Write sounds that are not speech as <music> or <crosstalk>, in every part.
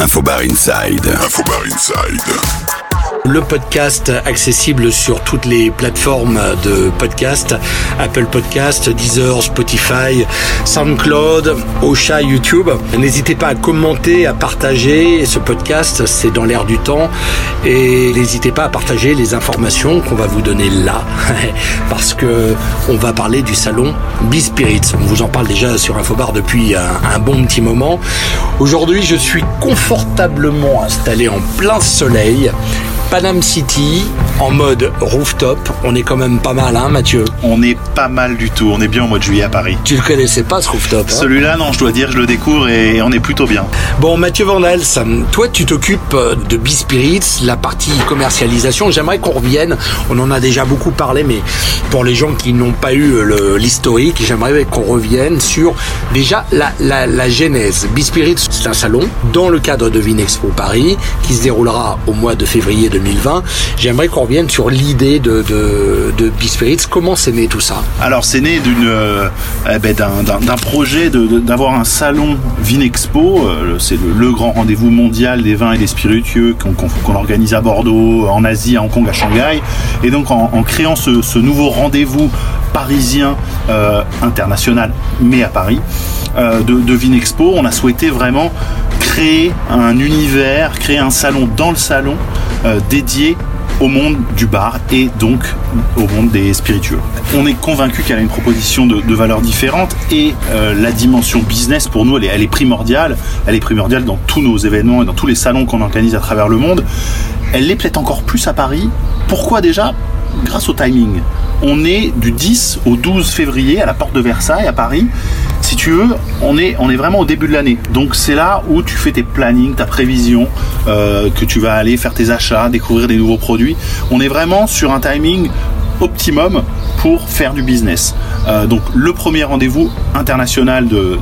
Infobar Inside. Infobar Inside le podcast accessible sur toutes les plateformes de podcast, Apple Podcast, Deezer, Spotify, SoundCloud, Ocha, YouTube. N'hésitez pas à commenter, à partager ce podcast, c'est dans l'air du temps. Et n'hésitez pas à partager les informations qu'on va vous donner là, <laughs> parce que on va parler du salon B-Spirits. On vous en parle déjà sur Infobar depuis un bon petit moment. Aujourd'hui, je suis confortablement installé en plein soleil Panam City en mode rooftop. On est quand même pas mal, hein, Mathieu On est pas mal du tout. On est bien en mode juillet à Paris. Tu le connaissais pas ce rooftop hein Celui-là, non, je dois dire, je le découvre et on est plutôt bien. Bon, Mathieu Vandels, toi, tu t'occupes de B-Spirits, la partie commercialisation. J'aimerais qu'on revienne. On en a déjà beaucoup parlé, mais pour les gens qui n'ont pas eu l'historique, j'aimerais qu'on revienne sur déjà la, la, la genèse. B-Spirits, c'est un salon dans le cadre de Vinexpo Paris qui se déroulera au mois de février 2020. J'aimerais qu'on revienne sur l'idée de, de, de. Comment c'est né tout ça Alors, c'est né d'une, euh, eh ben, d'un, projet d'avoir un salon Vinexpo. Euh, c'est le, grand rendez-vous mondial des vins et des spiritueux qu'on, organise à Bordeaux, en Asie, à Hong Kong, à Shanghai. Et donc, en, créant ce, ce, nouveau rendez-vous parisien euh, international, mais à Paris, de, de Vinexpo, on a souhaité vraiment créer un univers, créer un salon dans le salon euh, dédié au monde du bar et donc au monde des spiritueux. On est convaincu qu'elle a une proposition de, de valeurs différentes et euh, la dimension business pour nous elle est, elle est, primordiale. Elle est primordiale dans tous nos événements et dans tous les salons qu'on organise à travers le monde. Elle l'est peut-être encore plus à Paris. Pourquoi déjà? Grâce au timing. On est du 10 au 12 février à la porte de Versailles à Paris si tu veux, on est, vraiment au début de l'année. Donc c'est là où tu fais tes plannings, ta prévision, euh, que tu vas aller faire tes achats, découvrir des nouveaux produits. On est vraiment sur un timing optimum pour faire du business. Euh, donc le premier rendez-vous international de,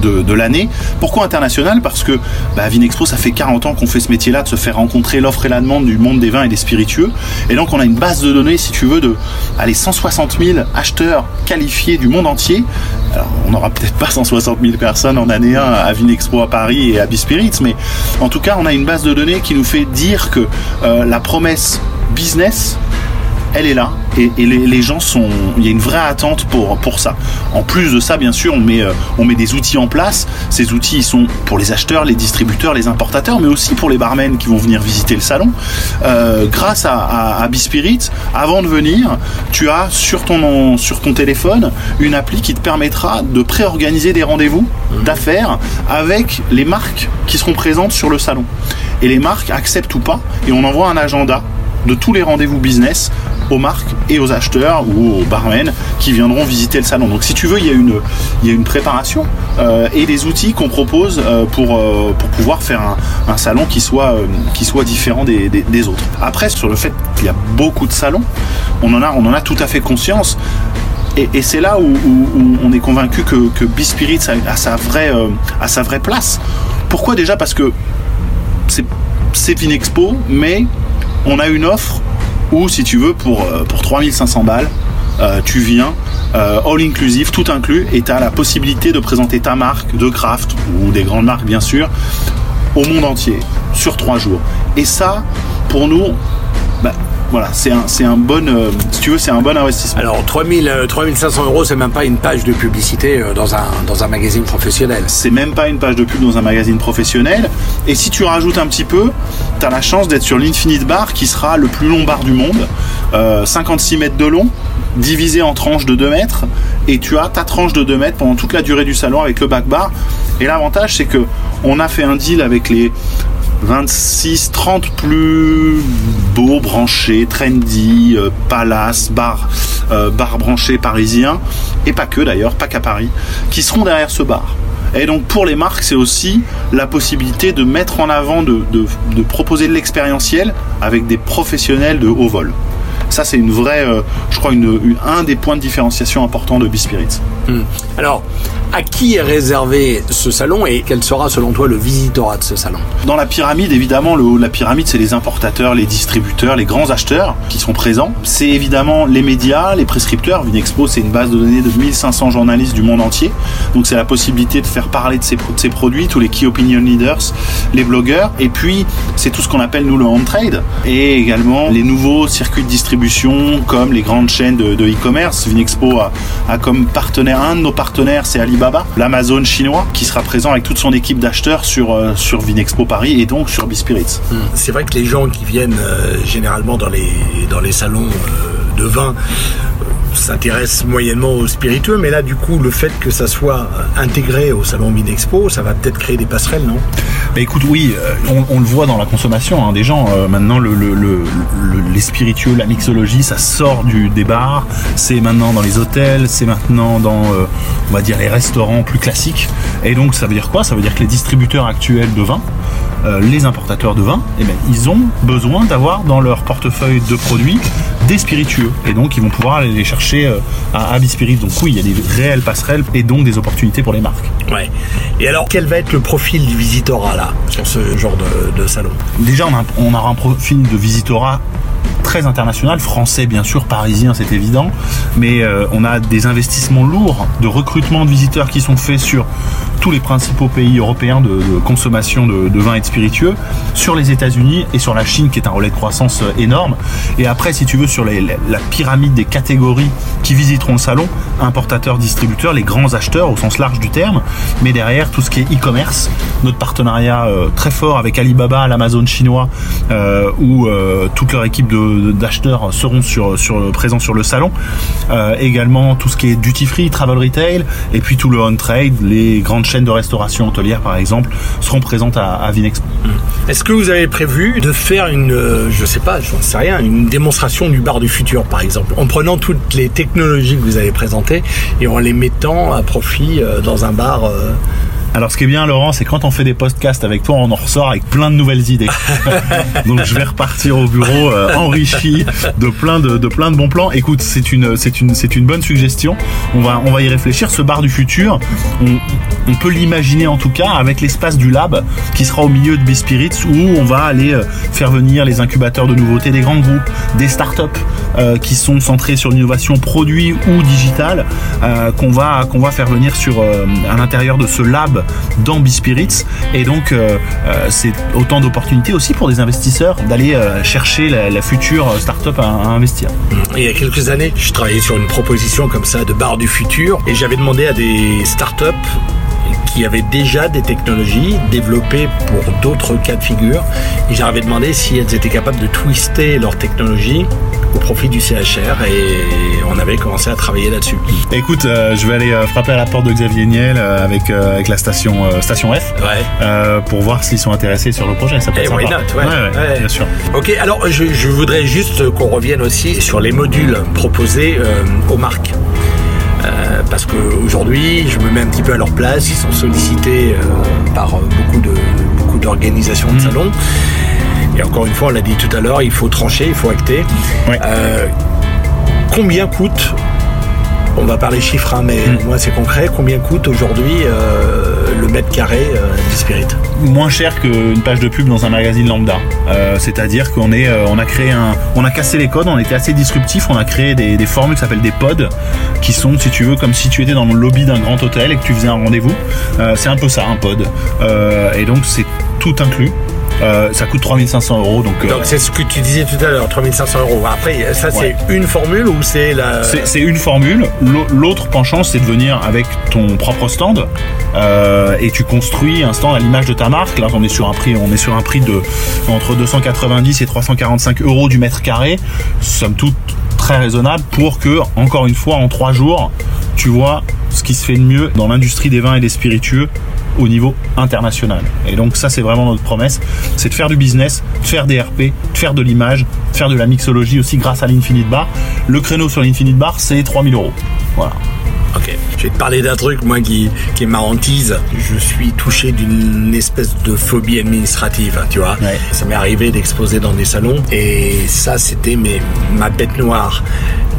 de, de, l'année. Pourquoi international? Parce que bah, Vinexpo, ça fait 40 ans qu'on fait ce métier-là, de se faire rencontrer l'offre et la demande du monde des vins et des spiritueux. Et donc on a une base de données, si tu veux, de allez, 160 000 acheteurs qualifiés du monde entier. Alors on n'aura peut-être pas 160 000 personnes en année 1 à Vinexpo à Paris et à Bispirits, mais en tout cas on a une base de données qui nous fait dire que euh, la promesse business elle est là et, et les, les, gens sont. Il y a une vraie attente pour, pour ça. En plus de ça, bien sûr, on met, euh, on met des outils en place. Ces outils, ils sont pour les acheteurs, les distributeurs, les importateurs, mais aussi pour les barmen qui vont venir visiter le salon. Euh, grâce à, à, à Bispirit, avant de venir, tu as sur ton, sur ton téléphone une appli qui te permettra de préorganiser des rendez-vous d'affaires avec les marques qui seront présentes sur le salon. Et les marques acceptent ou pas, et on envoie un agenda de tous les rendez-vous business aux marques et aux acheteurs ou aux barmen qui viendront visiter le salon. Donc si tu veux, il y a une, il y a une préparation euh, et des outils qu'on propose euh, pour, euh, pour pouvoir faire un, salon qui soit, qui soit différent des, autres. Après, sur le fait qu'il y a beaucoup de salons, on en a, on en a tout à fait conscience. Et, c'est là où, on est convaincu que, que B-Spirit a, sa vraie, a sa vraie place. Pourquoi déjà? Parce que c'est Vinexpo, mais on a une offre où, si tu veux, pour, pour 3500 balles, euh, tu viens euh, all inclusive, tout inclus, et tu as la possibilité de présenter ta marque de craft, ou des grandes marques bien sûr, au monde entier, sur trois jours. Et ça, pour nous, bah, voilà, c'est un, c'est un bon, euh, si tu veux, c'est un bon investissement. Alors 3000, euh, 3500 euros, c'est même pas une page de publicité euh, dans un, dans un magazine professionnel. C'est même pas une page de pub dans un magazine professionnel. Et si tu rajoutes un petit peu, tu as la chance d'être sur l'Infinite Bar, qui sera le plus long bar du monde, euh, 56 mètres de long, divisé en tranches de 2 mètres, et tu as ta tranche de 2 mètres pendant toute la durée du salon avec le back bar. Et l'avantage, c'est que on a fait un deal avec les 26, 30 plus beaux, branchés, trendy, euh, palace, bar, euh, bar et pas que d'ailleurs, pas qu'à Paris, qui seront derrière ce bar. Et donc pour les marques, c'est aussi la possibilité de mettre en avant, de, de, proposer de l'expérientiel avec des professionnels de haut vol. Ça, c'est une vraie, euh, je crois, un des points de différenciation importants de B-Spirits. Hum. Alors, à qui est réservé ce salon et quel sera selon toi le visitorat de ce salon? Dans la pyramide, évidemment, le haut de la pyramide, c'est les importateurs, les distributeurs, les grands acheteurs qui sont présents. C'est évidemment les médias, les prescripteurs. Vinexpo, c'est une base de données de 1500 journalistes du monde entier. Donc c'est la possibilité de faire parler de ces, produits, tous les key opinion leaders les blogueurs. Et puis, c'est tout ce qu'on appelle nous le on trade et également les nouveaux circuits de distribution comme les grandes chaînes de e-commerce. Vinexpo a, a, comme partenaire, un de nos partenaires, c'est Alibaba, l'Amazon chinois, qui sera présent avec toute son équipe d'acheteurs sur, euh, sur Vinexpo Paris et donc sur Bispirits. Hmm. C'est vrai que les gens qui viennent euh, généralement dans les, dans les salons euh, de vin s'intéresse moyennement aux spiritueux, mais là, du coup, le fait que ça soit intégré au salon Minexpo, ça va peut-être créer des passerelles, non? Écoute, oui, euh, on, le voit dans la consommation hein, des gens. Euh, maintenant, le, les spiritueux, la mixologie, ça sort des bars. C'est maintenant dans les hôtels, c'est maintenant dans, euh, va dire, les restaurants plus classiques. Et donc, ça veut dire quoi? Ça veut dire que les distributeurs actuels de vin, les importateurs de vin, eh ben, ils ont besoin d'avoir dans leur portefeuille de produits des spiritueux. Et donc, ils vont pouvoir aller les chercher euh, à Abispirit. Donc oui, il y a des réelles passerelles et donc des opportunités pour les marques. Ouais. Et alors, quel va être le profil du visitorat là, sur ce genre de, salon? Déjà, on, a, on aura un profil de visitorat très international, français bien sûr, parisien c'est évident, mais euh, on a des investissements lourds de recrutement de visiteurs qui sont faits sur tous les principaux pays européens de, consommation de, vin et de spiritueux, sur les États-Unis et sur la Chine qui est un relais de croissance euh, énorme. Et après, si tu veux, sur la pyramide des catégories qui visiteront le salon, importateurs, distributeurs, les grands acheteurs au sens large du terme, mais derrière tout ce qui est e-commerce, notre partenariat euh, très fort avec Alibaba, l'Amazon chinois, où toute leur équipe d'acheteurs seront sur, sur, présents sur le salon. Euh, également tout ce qui est duty free, travel retail, et puis tout le on trade, les grandes chaînes de restauration hôtelière par exemple, seront présentes à, à Vinexpo. Mmh. Est-ce que vous avez prévu de faire une, euh, je sais pas, je sais rien, une démonstration du bar du futur par exemple, en prenant toutes les technologies que vous avez présentées et en les mettant à profit euh, dans un bar alors ce qui est bien Laurent, c'est quand on fait des podcasts avec toi, on en ressort avec plein de nouvelles idées. <laughs> Donc je vais repartir au bureau euh, enrichi de plein de, de, plein de bons plans. Écoute, c'est une c'est une c'est une bonne suggestion. On va on va y réfléchir. Ce bar du futur, on, on peut l'imaginer en tout cas avec l'espace du lab qui sera au milieu de B-Spirits où on va aller euh, faire venir les incubateurs de nouveautés des grands groupes, des startups euh, qui sont centrés sur l'innovation produit ou digitale euh, qu'on va qu'on va faire venir sur à l'intérieur de ce lab dans B-Spirits. Et donc, euh, euh, c'est autant d'opportunités aussi pour des investisseurs d'aller euh, chercher la, future start-up à, investir. il y a quelques années, je travaillais sur une proposition comme ça de bar du futur et j'avais demandé à des start-up qui avaient déjà des technologies développées pour d'autres cas de figure. Et j'avais demandé si elles étaient capables de twister leur technologie au profit du CHR et on avait commencé à travailler là-dessus. Écoute, euh, je vais aller euh, frapper à la porte de Xavier Niel euh, avec, avec la station, station F pour voir s'ils sont intéressés sur le projet. Ça peut être eh, ouais, bien sûr. Ok, alors je, je voudrais juste qu'on revienne aussi sur les modules proposés aux marques. Euh, parce qu'aujourd'hui, je me mets un petit peu à leur place. Ils sont sollicités euh, par beaucoup de beaucoup d'organisations de mmh. Et encore une fois, on l'a dit tout à l'heure, il faut trancher, il faut acter. Euh, combien coûte on va parler chiffres, hein, mais mmh. moi c'est concret. Combien coûte aujourd'hui le mètre carré du Spirit Moins cher qu'une page de pub dans un magazine lambda. C'est-à-dire qu'on est, on a créé un, on a cassé les codes, on était assez disruptif, on a créé des, des formules qui s'appellent des pods, qui sont, si tu veux, comme si tu étais dans le lobby d'un grand hôtel et que tu faisais un rendez-vous. Euh, c'est un peu ça, un pod. Euh, et donc c'est tout inclus. Euh, ça coûte 3500 euros. Donc donc c'est ce que tu disais tout à l'heure, 3500 euros. Après, ça c'est une formule ou c'est la. C'est une formule. L'autre penchant, c'est de venir avec ton propre stand et tu construis un stand à l'image de ta marque. Là, on est sur un prix, on est sur un prix de entre 290 et 345 euros du mètre carré. Somme toute très raisonnable pour que, encore une fois, en trois jours, tu vois ce qui se fait de mieux dans l'industrie des vins et des spiritueux au niveau international. Et donc ça c'est vraiment notre promesse, c'est de faire du business, de faire des RP, de faire de l'image, de faire de la mixologie aussi grâce à l'Infinite Bar. Le créneau sur l'Infinite Bar c'est 3000 euros. Voilà. Ok. Je vais te parler d'un truc, moi, qui, qui est ma hantise. Je suis touché d'une espèce de phobie administrative, tu vois. Ça m'est arrivé d'exposer dans des salons et ça, c'était ma bête noire.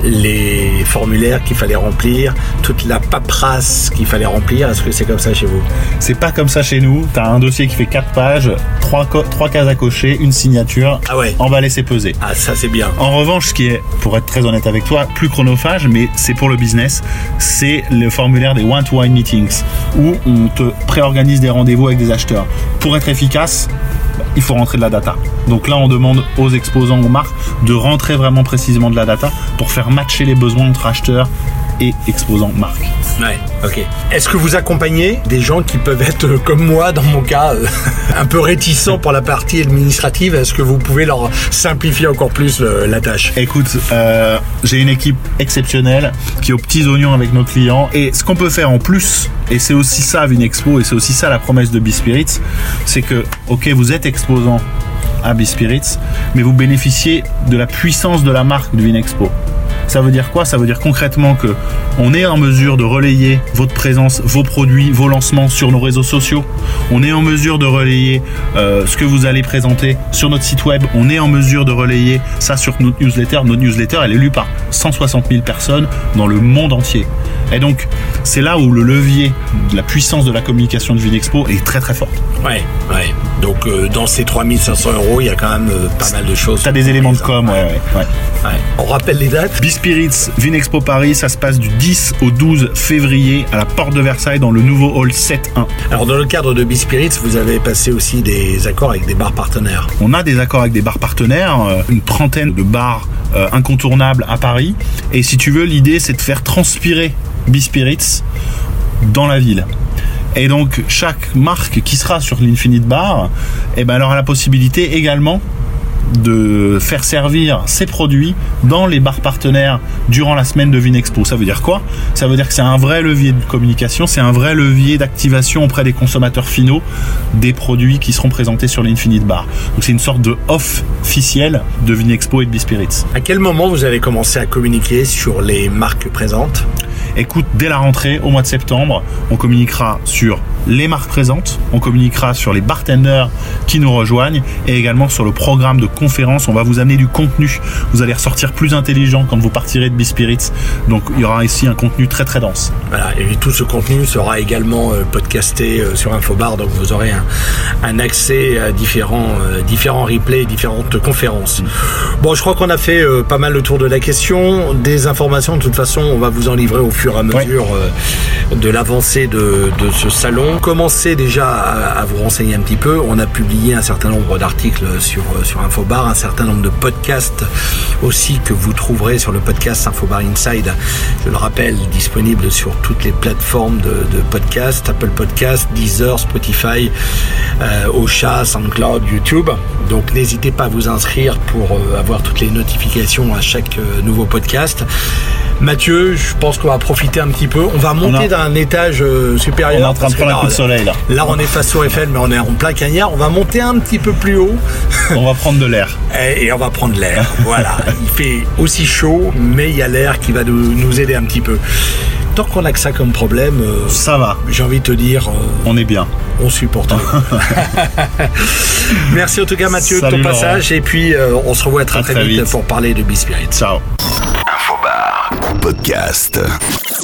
Les formulaires qu'il fallait remplir, toute la paperasse qu'il fallait remplir. Est-ce que c'est comme ça chez vous? C'est pas comme ça chez nous. T'as un dossier qui fait 4 pages, 3, trois cases à cocher, une signature. Ah ouais. Emballer, c'est peser. Ah, ça, c'est bien. En revanche, ce qui est, pour être très honnête avec toi, plus chronophage, mais c'est pour le business, c'est le formulaire des one-to-one meetings où on te préorganise des rendez-vous avec des acheteurs. Pour être efficace, il faut rentrer de la data. Donc là, on demande aux exposants, aux marques, de rentrer vraiment précisément de la data pour faire matcher les besoins entre acheteurs et exposants marques. Ouais, ok. Est-ce que vous accompagnez des gens qui peuvent être euh, comme moi, dans mon cas, euh, <laughs> un peu réticents pour la partie administrative? Est-ce que vous pouvez leur simplifier encore plus euh, la tâche? Écoute, euh, j'ai une équipe exceptionnelle qui est aux petits oignons avec nos clients. Et ce qu'on peut faire en plus, et c'est aussi ça Vinexpo, et c'est aussi ça la promesse de B-Spirits, c'est que, ok, vous êtes exposant à B-Spirits, mais vous bénéficiez de la puissance de la marque de Vinexpo. Ça veut dire quoi? Ça veut dire concrètement que on est en mesure de relayer votre présence, vos produits, vos lancements sur nos réseaux sociaux? On est en mesure de relayer euh, ce que vous allez présenter sur notre site web? On est en mesure de relayer ça sur notre newsletter? Notre newsletter, elle est lue par 160 000 personnes dans le monde entier. Et donc, c'est là où le levier de la puissance de la communication de Vinexpo est très très forte. Ouais, ouais. Donc euh, dans ces 3500 euros, il y a quand même euh, pas mal de choses. T'as des éléments de com, ouais, ouais, ouais. Ouais. On rappelle les dates B-Spirits Vinexpo Paris, ça se passe du 10 au 12 février à la porte de Versailles dans le nouveau hall 7-1. Alors dans le cadre de B-Spirits, vous avez passé aussi des accords avec des bars partenaires. On a des accords avec des bars partenaires, euh, une trentaine de bars euh, incontournables à Paris. Et si tu veux, l'idée c'est de faire transpirer B-Spirits dans la ville. Et donc chaque marque qui sera sur l'Infinite Bar, eh ben, elle aura la possibilité également de faire servir ses produits dans les bars partenaires durant la semaine de Vinexpo. Ça veut dire quoi? Ça veut dire que c'est un vrai levier de communication, c'est un vrai levier d'activation auprès des consommateurs finaux des produits qui seront présentés sur l'Infinite Bar. Donc c'est une sorte de off officiel de Vinexpo et de Bispirits. À quel moment vous avez commencé à communiquer sur les marques présentes? Écoute, dès la rentrée, au mois de septembre, on communiquera sur les marques présentes, on communiquera sur les bartenders qui nous rejoignent et également sur le programme de conférence. On va vous amener du contenu. Vous allez ressortir plus intelligent quand vous partirez de Bispirits. Donc il y aura ici un contenu très très dense. Voilà, et tout ce contenu sera également euh, podcasté euh, sur Infobar, donc vous aurez un, un accès à différents, euh, différents replays, différentes conférences. Bon, je crois qu'on a fait pas mal le tour de la question. Des informations, de toute façon, on va vous en livrer au fur et à mesure de l'avancée de, de ce salon. Commencez déjà à, vous renseigner un petit peu. On a publié un certain nombre d'articles sur, euh, sur Infobar, un certain nombre de podcasts aussi que vous trouverez sur le podcast Infobar Inside. Je le rappelle, disponible sur toutes les plateformes de, de podcast, Apple Podcast, Deezer, Spotify, euh, Ocha, SoundCloud, YouTube. Donc n'hésitez pas à vous inscrire pour euh, avoir toutes les notifications à chaque euh, nouveau podcast. Mathieu, je pense qu'on va profiter un petit peu. On va monter d'un étage euh, supérieur. On est en train de prendre un coup de soleil là. Là, on est face au Eiffel, mais on est en plein cagnard. On va monter un petit peu plus haut <laughs> On va prendre de l'air. et, on va prendre l'air. voilà. Il fait aussi chaud, mais il y a l'air qui va nous, aider un petit peu. Tant qu'on a que ça comme problème, euh, Ça va, j'ai envie de te dire, euh, on est bien. on supporte. <laughs> Merci en tout cas Mathieu de ton Laurent. passage et puis euh, on se revoit très très, très vite, vite. pour parler de B-Spirit. Ciao. Infobar. Podcast.